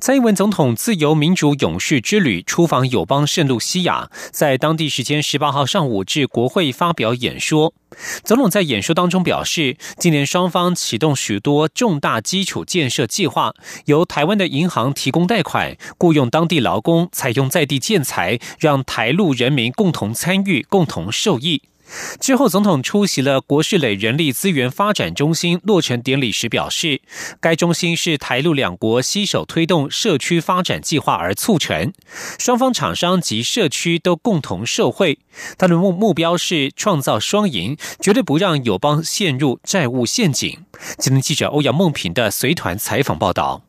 蔡英文总统自由民主勇士之旅出访友邦圣路西亚，在当地时间十八号上午至国会发表演说。总统在演说当中表示，今年双方启动许多重大基础建设计划，由台湾的银行提供贷款，雇佣当地劳工，采用在地建材，让台陆人民共同参与，共同受益。之后，总统出席了国事垒人力资源发展中心落成典礼时表示，该中心是台陆两国携手推动社区发展计划而促成，双方厂商及社区都共同受惠。他的目目标是创造双赢，绝对不让友邦陷入债务陷阱。今天记者欧阳梦平的随团采访报道。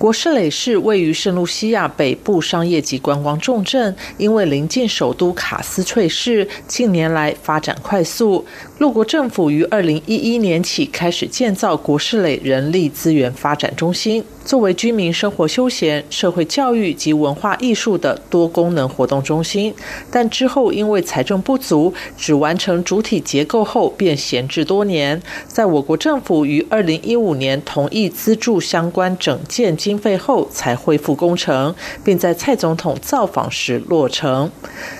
国士垒市位于圣露西亚北部商业及观光重镇，因为临近首都卡斯翠市，近年来发展快速。陆国政府于二零一一年起开始建造国士垒人力资源发展中心。作为居民生活休闲、社会教育及文化艺术的多功能活动中心，但之后因为财政不足，只完成主体结构后便闲置多年。在我国政府于二零一五年同意资助相关整建经费后，才恢复工程，并在蔡总统造访时落成。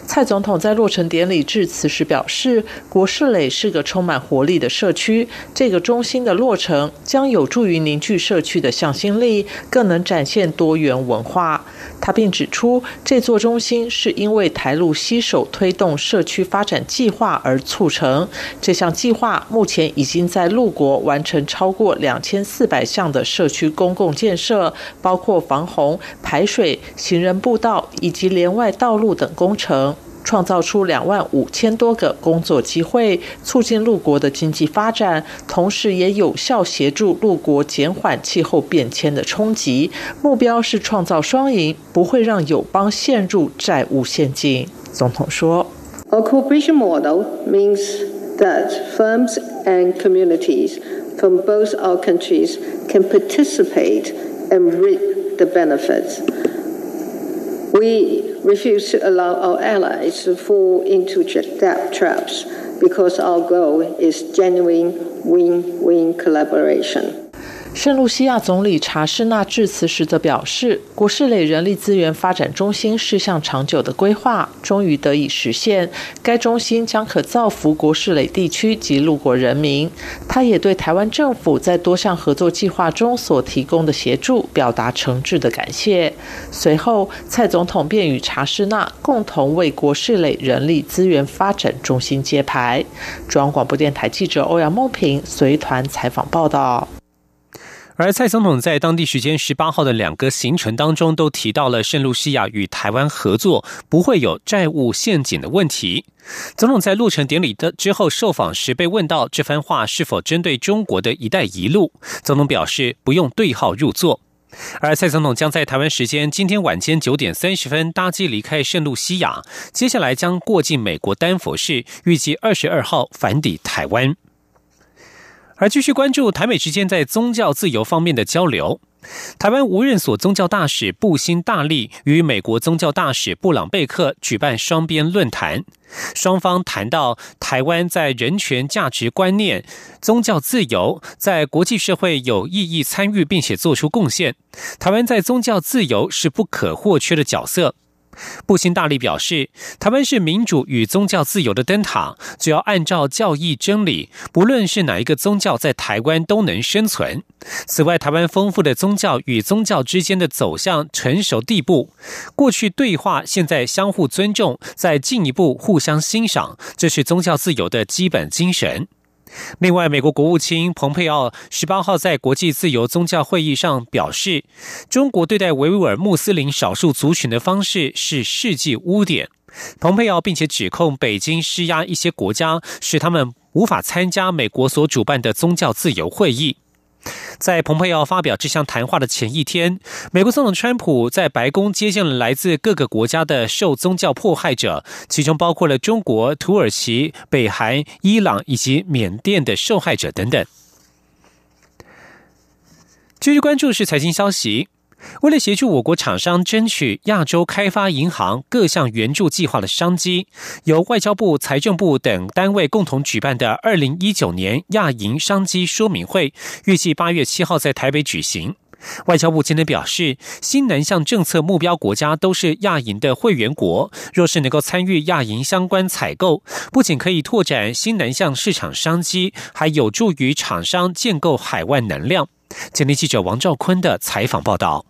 蔡总统在落成典礼致辞时表示：“国士垒是一个充满活力的社区，这个中心的落成将有助于凝聚社区的向心力。”更能展现多元文化。他并指出，这座中心是因为台陆携手推动社区发展计划而促成。这项计划目前已经在陆国完成超过两千四百项的社区公共建设，包括防洪、排水、行人步道以及连外道路等工程。创造出两万五千多个工作机会，促进陆国的经济发展，同时也有效协助陆国减缓气候变迁的冲击。目标是创造双赢，不会让友邦陷入债务陷阱。总统说：“A cooperation model means that firms and communities from both our countries can participate and reap the benefits. We.” Refuse to allow our allies to fall into debt traps because our goal is genuine win-win collaboration. 圣露西亚总理查士纳致辞时则表示，国士垒人力资源发展中心是项长久的规划，终于得以实现。该中心将可造福国士垒地区及陆国人民。他也对台湾政府在多项合作计划中所提供的协助表达诚挚的感谢。随后，蔡总统便与查士纳共同为国士垒人力资源发展中心揭牌。中央广播电台记者欧阳梦平随团采访报道。而蔡总统在当地时间十八号的两个行程当中，都提到了圣露西亚与台湾合作不会有债务陷阱的问题。总统在落成典礼的之后受访时被问到这番话是否针对中国的一带一路，总统表示不用对号入座。而蔡总统将在台湾时间今天晚间九点三十分搭机离开圣露西亚，接下来将过境美国丹佛市，预计二十二号返抵台湾。而继续关注台美之间在宗教自由方面的交流，台湾无任所宗教大使布辛大力与美国宗教大使布朗贝克举办双边论坛，双方谈到台湾在人权价值观念、宗教自由在国际社会有意义参与并且做出贡献，台湾在宗教自由是不可或缺的角色。布辛大力表示，台湾是民主与宗教自由的灯塔，只要按照教义真理，不论是哪一个宗教，在台湾都能生存。此外，台湾丰富的宗教与宗教之间的走向成熟地步，过去对话，现在相互尊重，再进一步互相欣赏，这是宗教自由的基本精神。另外，美国国务卿蓬佩奥十八号在国际自由宗教会议上表示，中国对待维吾尔穆斯林少数族群的方式是世纪污点。蓬佩奥并且指控北京施压一些国家，使他们无法参加美国所主办的宗教自由会议。在蓬佩奥发表这项谈话的前一天，美国总统川普在白宫接见了来自各个国家的受宗教迫害者，其中包括了中国、土耳其、北韩、伊朗以及缅甸的受害者等等。继续关注是财经消息。为了协助我国厂商争取亚洲开发银行各项援助计划的商机，由外交部、财政部等单位共同举办的二零一九年亚银商机说明会，预计八月七号在台北举行。外交部今天表示，新南向政策目标国家都是亚银的会员国，若是能够参与亚银相关采购，不仅可以拓展新南向市场商机，还有助于厂商建构海外能量。今天记者王兆坤的采访报道。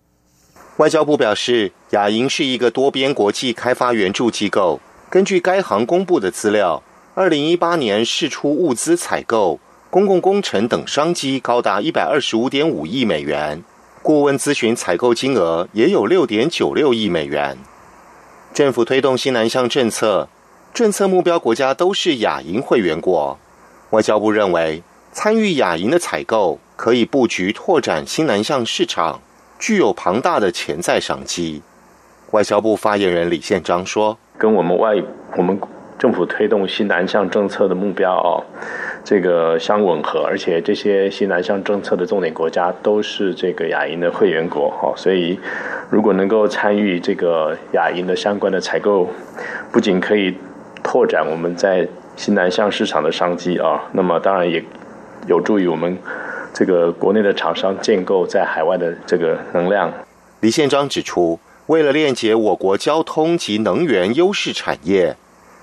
外交部表示，亚银是一个多边国际开发援助机构。根据该行公布的资料，二零一八年释出物资采购、公共工程等商机高达一百二十五点五亿美元，顾问咨询采购金额也有六点九六亿美元。政府推动新南向政策，政策目标国家都是亚银会员国。外交部认为，参与亚银的采购可以布局拓展新南向市场。具有庞大的潜在商机。外交部发言人李宪章说：“跟我们外我们政府推动新南向政策的目标哦，这个相吻合，而且这些新南向政策的重点国家都是这个亚银的会员国哈，所以如果能够参与这个亚银的相关的采购，不仅可以拓展我们在新南向市场的商机啊，那么当然也有助于我们。”这个国内的厂商建构在海外的这个能量，李宪章指出，为了链接我国交通及能源优势产业，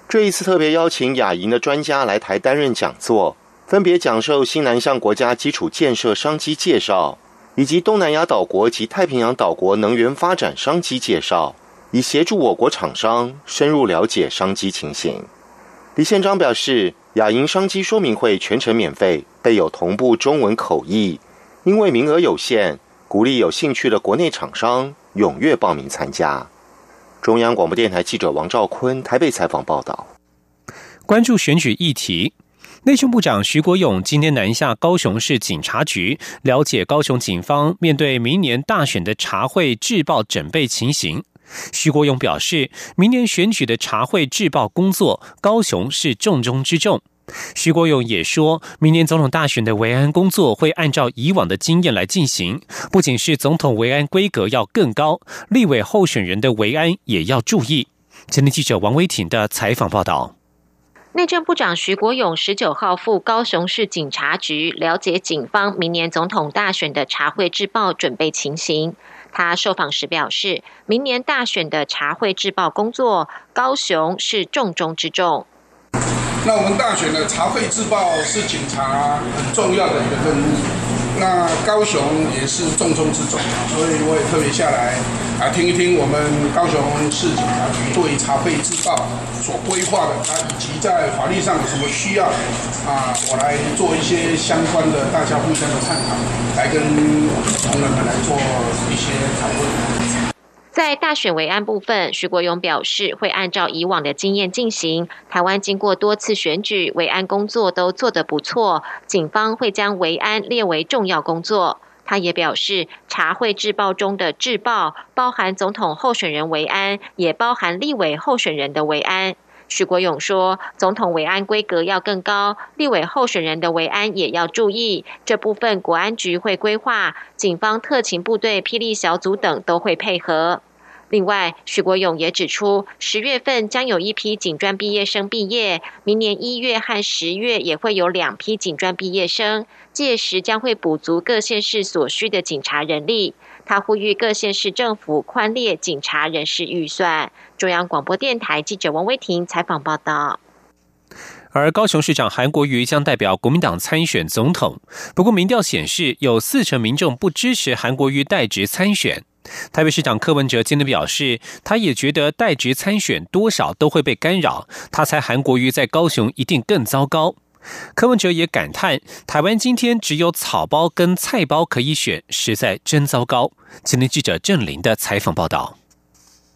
这一次特别邀请亚银的专家来台担任讲座，分别讲授新南向国家基础建设商机介绍，以及东南亚岛国及太平洋岛国能源发展商机介绍，以协助我国厂商深入了解商机情形。李宪章表示。亚银商机说明会全程免费，备有同步中文口译。因为名额有限，鼓励有兴趣的国内厂商踊跃报名参加。中央广播电台记者王兆坤台北采访报道。关注选举议题，内政部长徐国勇今天南下高雄市警察局，了解高雄警方面对明年大选的茶会制报准备情形。徐国勇表示，明年选举的茶会制报工作，高雄是重中之重。徐国勇也说，明年总统大选的维安工作会按照以往的经验来进行，不仅是总统维安规格要更高，立委候选人的维安也要注意。前天记者王威婷的采访报道。内政部长徐国勇十九号赴高雄市警察局了解警方明年总统大选的茶会制报准备情形。他受访时表示，明年大选的茶会制报工作，高雄是重中之重。那我们大选的茶会制报是警察很重要的一个任务，那高雄也是重中之重，所以我也特别下来啊听一听我们高雄市警察局对茶会制造所规划的，它以及在法律上有什么需要啊，我来做一些相关的大家互相的探讨，来跟同仁们来做一些讨论。在大选维安部分，徐国勇表示会按照以往的经验进行。台湾经过多次选举，维安工作都做得不错，警方会将维安列为重要工作。他也表示，查会制报中的制报包含总统候选人维安，也包含立委候选人的维安。许国勇说，总统维安规格要更高，立委候选人的维安也要注意。这部分国安局会规划，警方特勤部队、霹雳小组等都会配合。另外，许国勇也指出，十月份将有一批警专毕业生毕业，明年一月和十月也会有两批警专毕业生，届时将会补足各县市所需的警察人力。他呼吁各县市政府宽列警察人事预算。中央广播电台记者王威婷采访报道。而高雄市长韩国瑜将代表国民党参选总统，不过民调显示有四成民众不支持韩国瑜代职参选。台北市长柯文哲今天表示，他也觉得代职参选多少都会被干扰。他猜韩国瑜在高雄一定更糟糕。柯文哲也感叹，台湾今天只有草包跟菜包可以选，实在真糟糕。今天记者郑林的采访报道。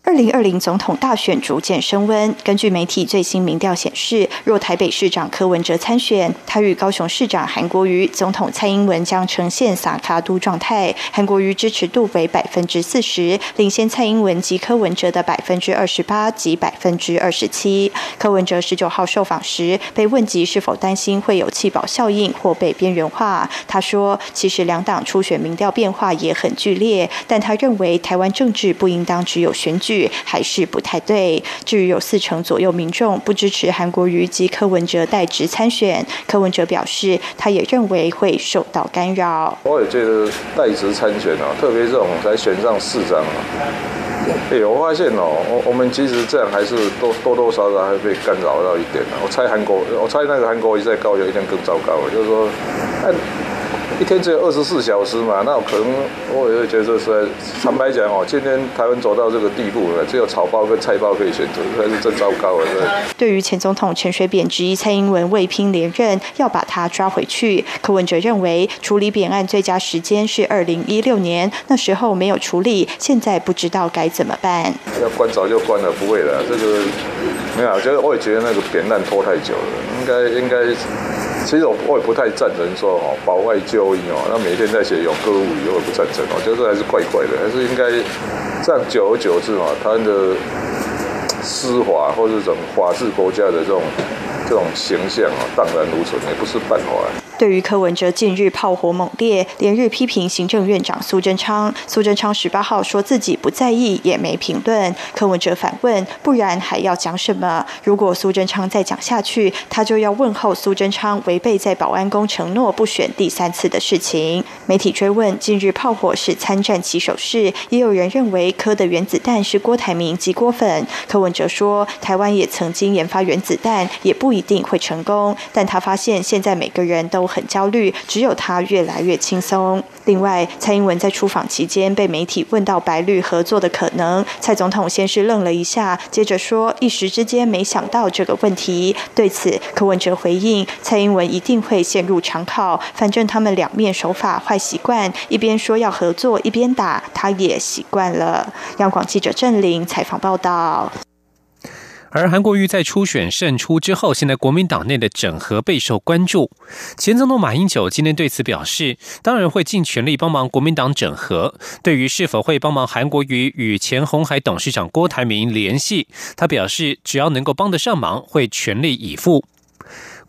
二零二零总统大选逐渐升温。根据媒体最新民调显示，若台北市长柯文哲参选，他与高雄市长韩国瑜、总统蔡英文将呈现撒卡都状态。韩国瑜支持度为百分之四十，领先蔡英文及柯文哲的百分之二十八及百分之二十七。柯文哲十九号受访时被问及是否担心会有弃保效应或被边缘化，他说：“其实两党初选民调变化也很剧烈，但他认为台湾政治不应当只有选举。”还是不太对。至于有四成左右民众不支持韩国瑜及柯文哲代职参选，柯文哲表示，他也认为会受到干扰。我也觉得代职参选啊，特别这种才选上市长啊，哎，我发现哦，我我们其实这样还是多多多少少还被干扰到一点啊。我猜韩国，我猜那个韩国瑜在高雄一定更糟糕，就是说，一天只有二十四小时嘛，那可能我也会觉得说，坦白讲哦，今天台湾走到这个地步了，只有草包跟菜包可以选择，还是真糟糕了。对于前总统陈水扁质疑蔡英文未拼连任要把他抓回去，柯文哲认为处理扁案最佳时间是二零一六年，那时候没有处理，现在不知道该怎么办。要关早就关了，不会了，这个没有，我觉得我也觉得那个扁案拖太久了，应该应该。其实我我也不太赞成说哦保外就医哦，那每天在写永歌舞语，我也不赞成哦，觉得还是怪怪的，还是应该这样久而久之嘛，他的司法或者这种法治国家的这种这种形象啊，荡然无存，也不是办法。对于柯文哲近日炮火猛烈，连日批评行政院长苏贞昌，苏贞昌十八号说自己不在意，也没评论。柯文哲反问：不然还要讲什么？如果苏贞昌再讲下去，他就要问候苏贞昌违背在保安宫承诺不选第三次的事情。媒体追问：近日炮火是参战起手式，也有人认为柯的原子弹是郭台铭及郭粉。柯文哲说：台湾也曾经研发原子弹，也不一定会成功。但他发现现在每个人都。很焦虑，只有他越来越轻松。另外，蔡英文在出访期间被媒体问到白绿合作的可能，蔡总统先是愣了一下，接着说一时之间没想到这个问题。对此，柯文哲回应：蔡英文一定会陷入长考，反正他们两面手法坏习惯，一边说要合作，一边打，他也习惯了。央广记者郑玲采访报道。而韩国瑜在初选胜出之后，现在国民党内的整合备受关注。前总统马英九今天对此表示，当然会尽全力帮忙国民党整合。对于是否会帮忙韩国瑜与前红海董事长郭台铭联系，他表示只要能够帮得上忙，会全力以赴。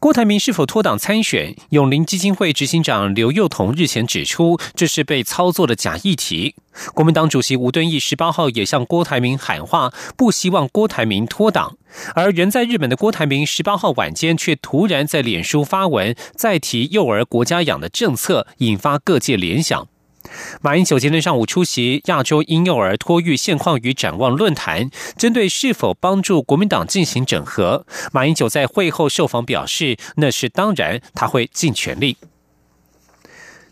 郭台铭是否脱党参选？永林基金会执行长刘幼彤日前指出，这是被操作的假议题。国民党主席吴敦义十八号也向郭台铭喊话，不希望郭台铭脱党。而人在日本的郭台铭十八号晚间却突然在脸书发文，再提幼儿国家养的政策，引发各界联想。马英九今天上午出席亚洲婴幼儿托育现况与展望论坛，针对是否帮助国民党进行整合，马英九在会后受访表示，那是当然，他会尽全力。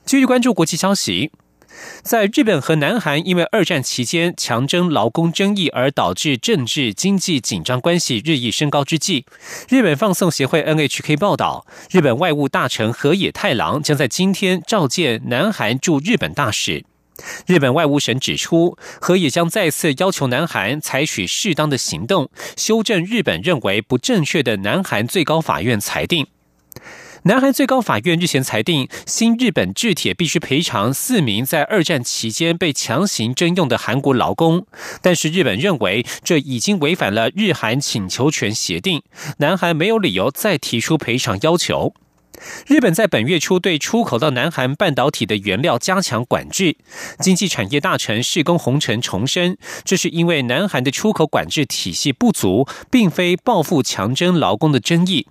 继续关注国际消息。在日本和南韩因为二战期间强征劳工争议而导致政治经济紧张关系日益升高之际，日本放送协会 NHK 报道，日本外务大臣河野太郎将在今天召见南韩驻日本大使。日本外务省指出，河野将再次要求南韩采取适当的行动，修正日本认为不正确的南韩最高法院裁定。南韩最高法院日前裁定，新日本制铁必须赔偿四名在二战期间被强行征用的韩国劳工，但是日本认为这已经违反了日韩请求权协定，南韩没有理由再提出赔偿要求。日本在本月初对出口到南韩半导体的原料加强管制，经济产业大臣世工宏成重申，这是因为南韩的出口管制体系不足，并非报复强征劳工的争议。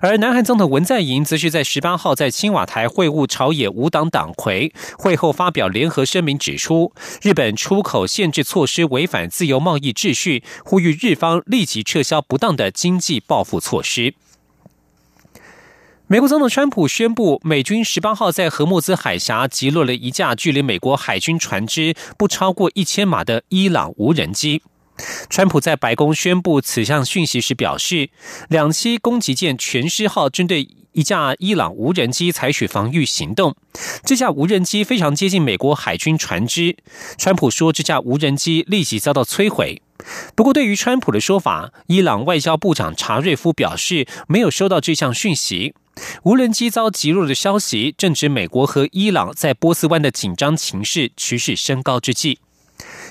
而南韩总统文在寅则是在十八号在青瓦台会晤朝野五党党魁，会后发表联合声明，指出日本出口限制措施违反自由贸易秩序，呼吁日方立即撤销不当的经济报复措施。美国总统川普宣布，美军十八号在荷穆兹海峡击落了一架距离美国海军船只不超过一千码的伊朗无人机。川普在白宫宣布此项讯息时表示，两栖攻击舰“全师号”针对一架伊朗无人机采取防御行动。这架无人机非常接近美国海军船只。川普说，这架无人机立即遭到摧毁。不过，对于川普的说法，伊朗外交部长查瑞夫表示没有收到这项讯息。无人机遭击落的消息正值美国和伊朗在波斯湾的紧张情势趋势升高之际。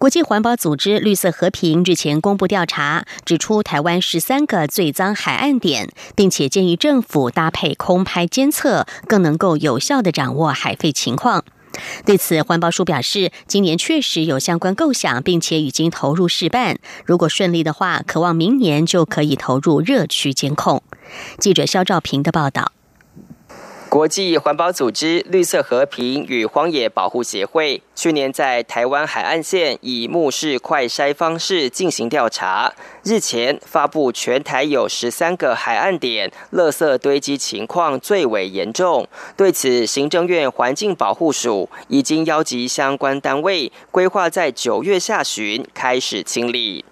国际环保组织绿色和平日前公布调查，指出台湾十三个最脏海岸点，并且建议政府搭配空拍监测，更能够有效的掌握海废情况。对此，环保署表示，今年确实有相关构想，并且已经投入试办。如果顺利的话，渴望明年就可以投入热区监控。记者肖兆平的报道。国际环保组织绿色和平与荒野保护协会去年在台湾海岸线以目视快筛方式进行调查，日前发布全台有十三个海岸点垃圾堆积情况最为严重。对此，行政院环境保护署已经邀集相关单位，规划在九月下旬开始清理。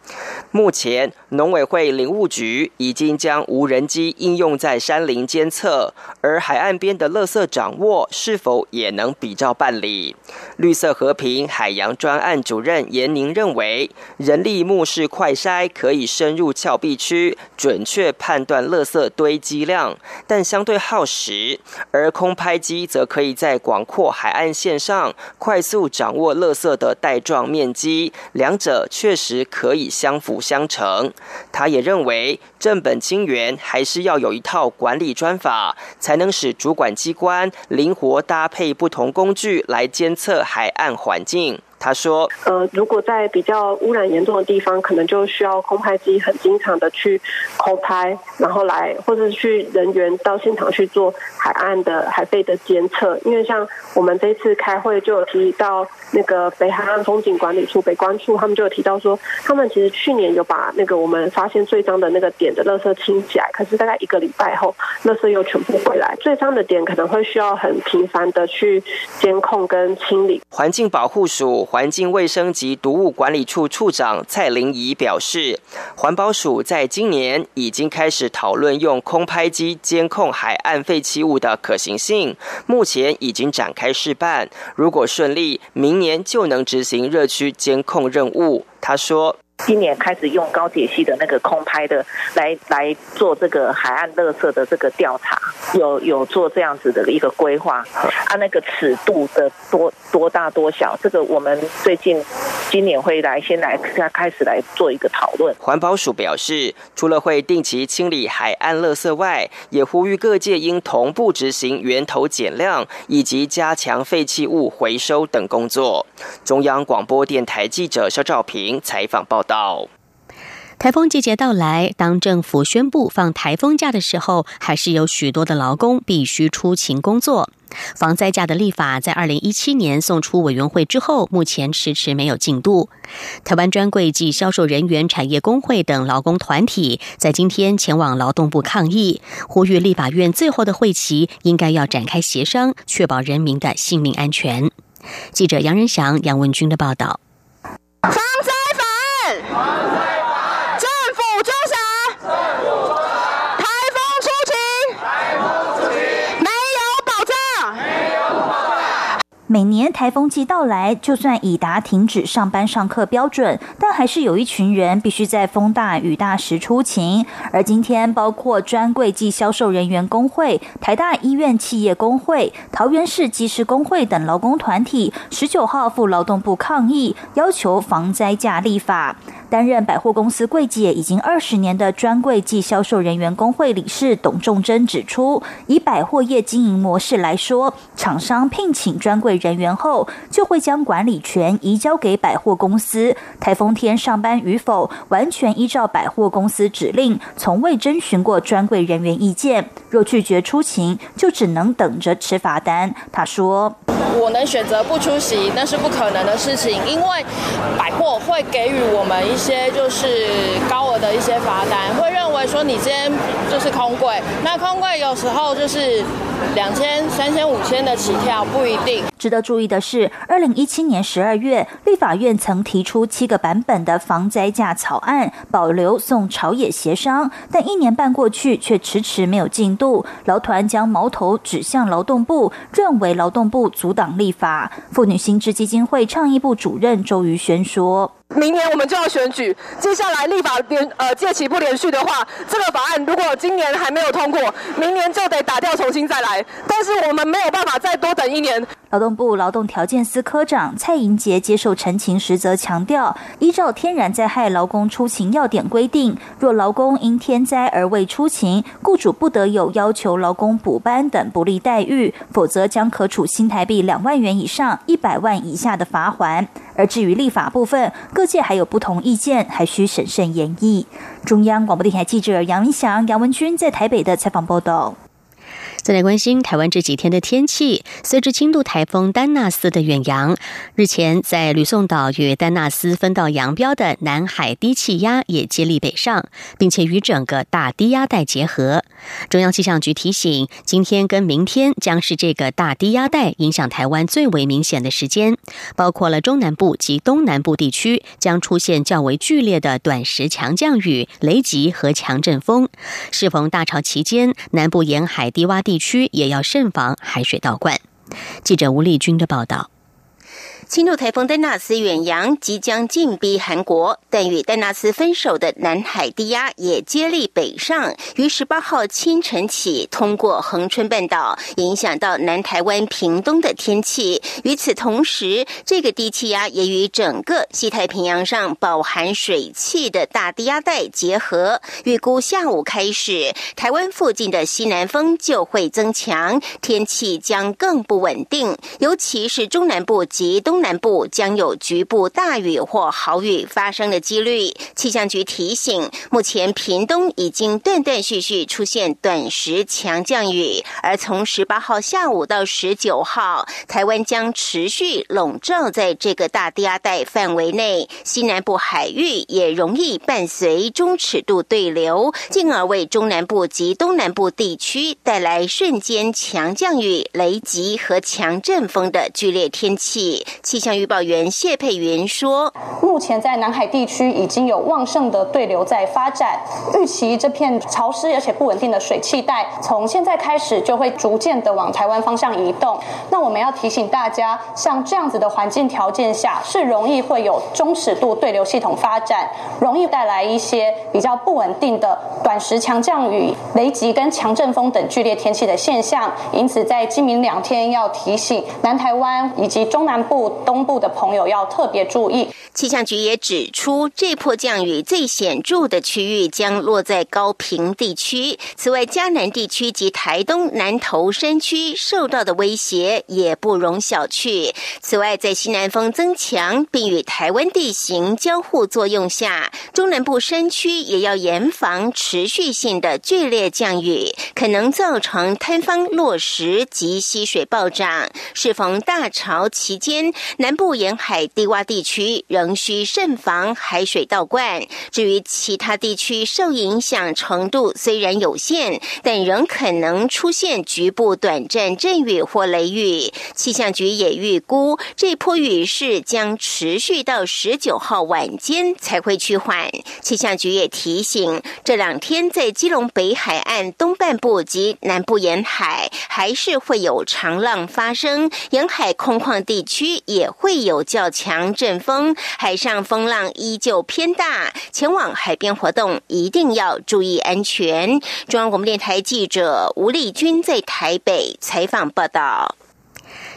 目前，农委会林务局已经将无人机应用在山林监测，而海岸边的垃圾掌握是否也能比照办理？绿色和平海洋专案主任严宁认为，人力目视快筛可以以深入峭壁区，准确判断垃圾堆积量，但相对耗时；而空拍机则可以在广阔海岸线上快速掌握垃圾的带状面积，两者确实可以相辅相成。他也认为，正本清源还是要有一套管理专法，才能使主管机关灵活搭配不同工具来监测海岸环境。他说：“呃，如果在比较污染严重的地方，可能就需要空拍机很经常的去空拍，然后来或者去人员到现场去做海岸的海废的监测。因为像我们这次开会就有提到那个北海岸风景管理处北关处，他们就有提到说，他们其实去年有把那个我们发现最脏的那个点的垃圾清起来，可是大概一个礼拜后，垃圾又全部回来。最脏的点可能会需要很频繁的去监控跟清理。环境保护署。”环境卫生及毒物管理处处长蔡玲仪表示，环保署在今年已经开始讨论用空拍机监控海岸废弃物的可行性，目前已经展开试办，如果顺利，明年就能执行热区监控任务。他说。今年开始用高铁系的那个空拍的来来做这个海岸垃圾的这个调查，有有做这样子的一个规划，啊，那个尺度的多多大多小，这个我们最近今年会来先来开始来做一个讨论。环保署表示，除了会定期清理海岸垃圾外，也呼吁各界应同步执行源头减量以及加强废弃物回收等工作。中央广播电台记者肖兆平采访报。道台风季节到来，当政府宣布放台风假的时候，还是有许多的劳工必须出勤工作。防灾假的立法在二零一七年送出委员会之后，目前迟迟没有进度。台湾专柜及销售人员产业工会等劳工团体在今天前往劳动部抗议，呼吁立法院最后的会期应该要展开协商，确保人民的性命安全。记者杨仁祥、杨文军的报道。防灾法，政府周详。每年台风季到来，就算已达停止上班上课标准，但还是有一群人必须在风大雨大时出勤。而今天，包括专柜暨销售人员工会、台大医院企业工会、桃园市技师工会等劳工团体，十九号赴劳动部抗议，要求防灾假立法。担任百货公司柜姐已经二十年的专柜暨销售人员工会理事董仲珍指出，以百货业经营模式来说，厂商聘请专柜。人员后就会将管理权移交给百货公司。台风天上班与否，完全依照百货公司指令，从未征询过专柜人员意见。若拒绝出勤，就只能等着吃罚单。他说：“我能选择不出席，那是不可能的事情，因为百货会给予我们一些就是高额的一些罚单，会认为。”说你今天就是空柜，那空柜有时候就是两千、三千、五千的起跳，不一定。值得注意的是，二零一七年十二月，立法院曾提出七个版本的防灾假草案，保留送朝野协商，但一年半过去，却迟迟没有进度。劳团将矛头指向劳动部，认为劳动部阻挡立法。妇女心智基金会倡议部主任周瑜轩说。明年我们就要选举，接下来立法连呃届期不连续的话，这个法案如果今年还没有通过，明年就得打掉重新再来。但是我们没有办法再多等一年。劳动部劳动条件司科长蔡银杰接受陈情时则强调，依照天然灾害劳工出勤要点规定，若劳工因天灾而未出勤，雇主不得有要求劳工补班等不利待遇，否则将可处新台币两万元以上一百万以下的罚款。而至于立法部分，各界还有不同意见，还需审慎研议。中央广播电台记者杨文祥、杨文君在台北的采访报道。再来关心台湾这几天的天气。随着轻度台风丹纳斯的远扬，日前在吕宋岛与丹纳斯分道扬镳的南海低气压也接力北上，并且与整个大低压带结合。中央气象局提醒，今天跟明天将是这个大低压带影响台湾最为明显的时间，包括了中南部及东南部地区将出现较为剧烈的短时强降雨、雷击和强阵风。适逢大潮期间，南部沿海低洼。地区也要慎防海水倒灌。记者吴丽君的报道。轻度台风丹纳斯远洋即将进逼韩国，但与丹纳斯分手的南海低压也接力北上，于十八号清晨起通过恒春半岛，影响到南台湾屏东的天气。与此同时，这个低气压也与整个西太平洋上饱含水汽的大低压带结合，预估下午开始，台湾附近的西南风就会增强，天气将更不稳定，尤其是中南部及东。南部将有局部大雨或豪雨发生的几率。气象局提醒，目前屏东已经断断续续出现短时强降雨，而从十八号下午到十九号，台湾将持续笼罩在这个大低压带范围内。西南部海域也容易伴随中尺度对流，进而为中南部及东南部地区带来瞬间强降雨、雷击和强阵风的剧烈天气。气象预报员谢佩云说：“目前在南海地区已经有旺盛的对流在发展，预期这片潮湿而且不稳定的水汽带从现在开始就会逐渐的往台湾方向移动。那我们要提醒大家，像这样子的环境条件下，是容易会有中尺度对流系统发展，容易带来一些比较不稳定的短时强降雨、雷击跟强阵风等剧烈天气的现象。因此，在今明两天要提醒南台湾以及中南部。”东部的朋友要特别注意。气象局也指出，这波降雨最显著的区域将落在高平地区。此外，嘉南地区及台东南投山区受到的威胁也不容小觑。此外，在西南风增强并与台湾地形交互作用下，中南部山区也要严防持续性的剧烈降雨，可能造成坍方落石及溪水暴涨。适逢大潮期间。南部沿海低洼地区仍需慎防海水倒灌。至于其他地区，受影响程度虽然有限，但仍可能出现局部短暂阵雨或雷雨。气象局也预估，这波雨势将持续到十九号晚间才会趋缓。气象局也提醒，这两天在基隆北海岸东半部及南部沿海，还是会有长浪发生，沿海空旷地区。也也会有较强阵风，海上风浪依旧偏大，前往海边活动一定要注意安全。中央广播电台记者吴丽君在台北采访报道。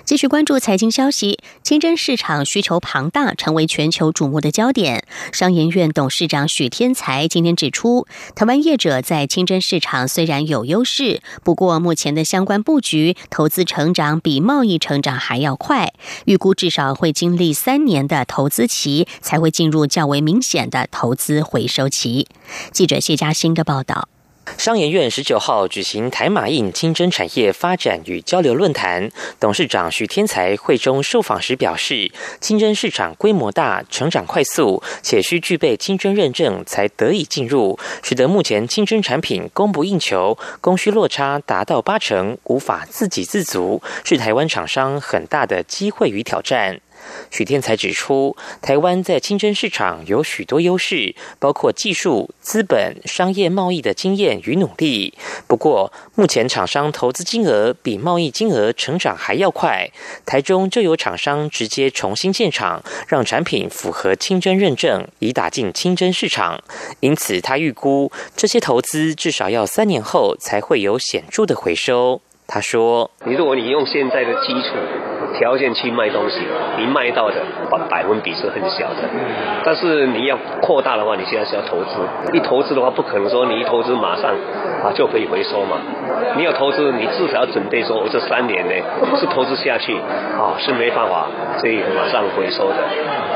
继续关注财经消息，清真市场需求庞大，成为全球瞩目的焦点。商研院董事长许天才今天指出，台湾业者在清真市场虽然有优势，不过目前的相关布局、投资成长比贸易成长还要快，预估至少会经历三年的投资期，才会进入较为明显的投资回收期。记者谢嘉欣的报道。商研院十九号举行台马印清真产业发展与交流论坛，董事长许天才会中受访时表示，清真市场规模大、成长快速，且需具备清真认证才得以进入，使得目前清真产品供不应求，供需落差达到八成，无法自给自足，是台湾厂商很大的机会与挑战。许天才指出，台湾在清真市场有许多优势，包括技术、资本、商业贸易的经验与努力。不过，目前厂商投资金额比贸易金额成长还要快。台中就有厂商直接重新建厂，让产品符合清真认证，以打进清真市场。因此，他预估这些投资至少要三年后才会有显著的回收。他说：“你如果你用现在的基础。”条件去卖东西，你卖到的百分比是很小的，但是你要扩大的话，你现在是要投资。一投资的话，不可能说你一投资马上啊就可以回收嘛。你要投资，你至少要准备说，我这三年呢是投资下去啊是没办法可以马上回收的。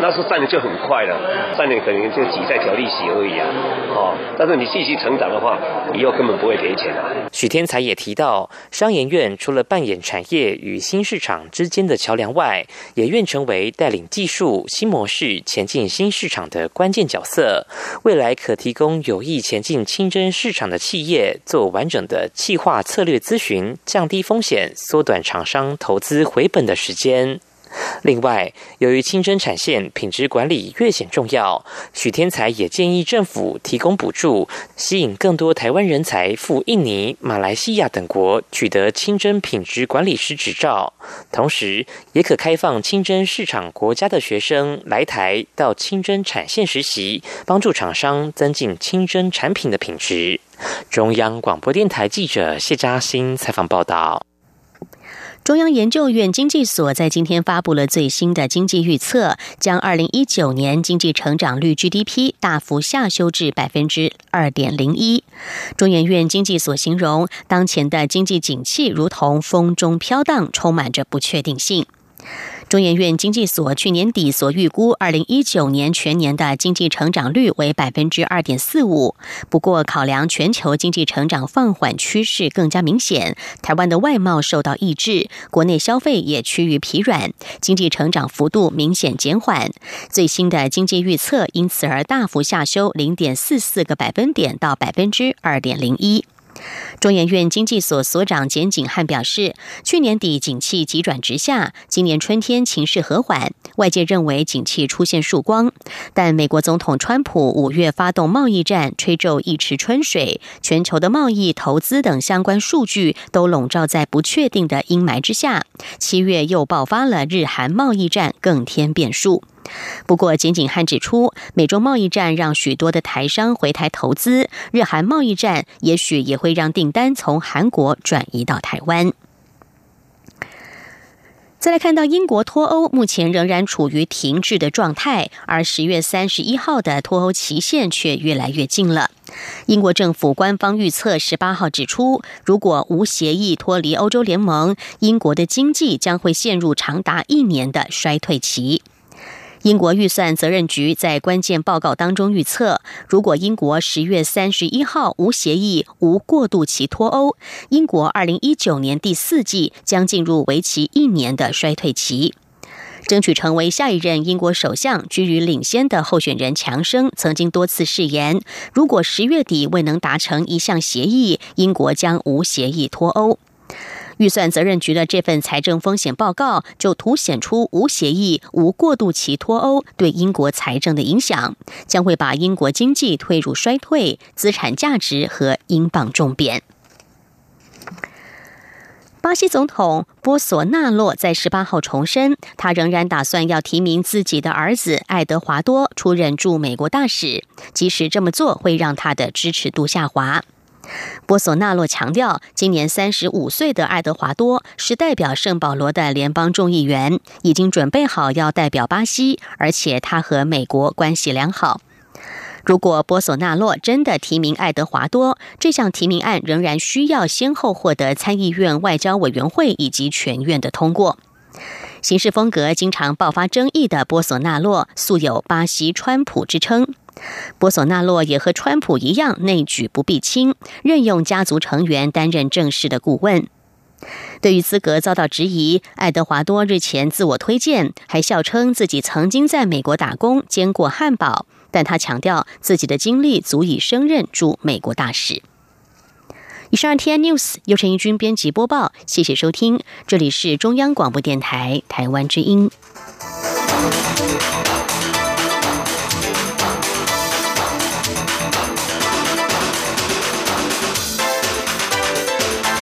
那是赚的就很快了，赚的可能就挤在条利息而已啊。哦，但是你继续成长的话，以后根本不会赔钱啊。许天才也提到，商研院除了扮演产业与新市场之间的桥梁外，也愿成为带领技术新模式前进新市场的关键角色。未来可提供有意前进清真市场的企业做完整的企划策略咨询，降低风险，缩短厂商投资回本的时间。另外，由于清真产线品质管理越显重要，许天才也建议政府提供补助，吸引更多台湾人才赴印尼、马来西亚等国取得清真品质管理师执照，同时也可开放清真市场国家的学生来台到清真产线实习，帮助厂商增进清真产品的品质。中央广播电台记者谢嘉欣采访报道。中央研究院经济所在今天发布了最新的经济预测，将二零一九年经济成长率 GDP 大幅下修至百分之二点零一。中研院经济所形容，当前的经济景气如同风中飘荡，充满着不确定性。中研院经济所去年底所预估，二零一九年全年的经济成长率为百分之二点四五。不过，考量全球经济成长放缓趋势更加明显，台湾的外贸受到抑制，国内消费也趋于疲软，经济成长幅度明显减缓。最新的经济预测因此而大幅下修零点四四个百分点到百分之二点零一。中研院经济所所长简景汉表示，去年底景气急转直下，今年春天情势和缓，外界认为景气出现曙光。但美国总统川普五月发动贸易战，吹皱一池春水，全球的贸易、投资等相关数据都笼罩在不确定的阴霾之下。七月又爆发了日韩贸易战，更添变数。不过，简景汉指出，美中贸易战让许多的台商回台投资，日韩贸易战也许也会让订单从韩国转移到台湾。再来看到英国脱欧，目前仍然处于停滞的状态，而十月三十一号的脱欧期限却越来越近了。英国政府官方预测，十八号指出，如果无协议脱离欧洲联盟，英国的经济将会陷入长达一年的衰退期。英国预算责任局在关键报告当中预测，如果英国十月三十一号无协议、无过渡期脱欧，英国二零一九年第四季将进入为期一年的衰退期。争取成为下一任英国首相居于领先的候选人强生曾经多次誓言，如果十月底未能达成一项协议，英国将无协议脱欧。预算责任局的这份财政风险报告就凸显出无协议、无过渡期脱欧对英国财政的影响，将会把英国经济推入衰退，资产价值和英镑重贬。巴西总统波索纳洛在十八号重申，他仍然打算要提名自己的儿子爱德华多出任驻美国大使，即使这么做会让他的支持度下滑。波索纳洛强调，今年三十五岁的爱德华多是代表圣保罗的联邦众议员，已经准备好要代表巴西，而且他和美国关系良好。如果波索纳洛真的提名爱德华多，这项提名案仍然需要先后获得参议院外交委员会以及全院的通过。行事风格经常爆发争议的波索纳洛，素有“巴西川普”之称。波索纳洛也和川普一样内举不避亲，任用家族成员担任正式的顾问。对于资格遭到质疑，爱德华多日前自我推荐，还笑称自己曾经在美国打工煎过汉堡，但他强调自己的经历足以升任驻美国大使。以上 T N News 由陈义军编辑播报，谢谢收听，这里是中央广播电台台湾之音。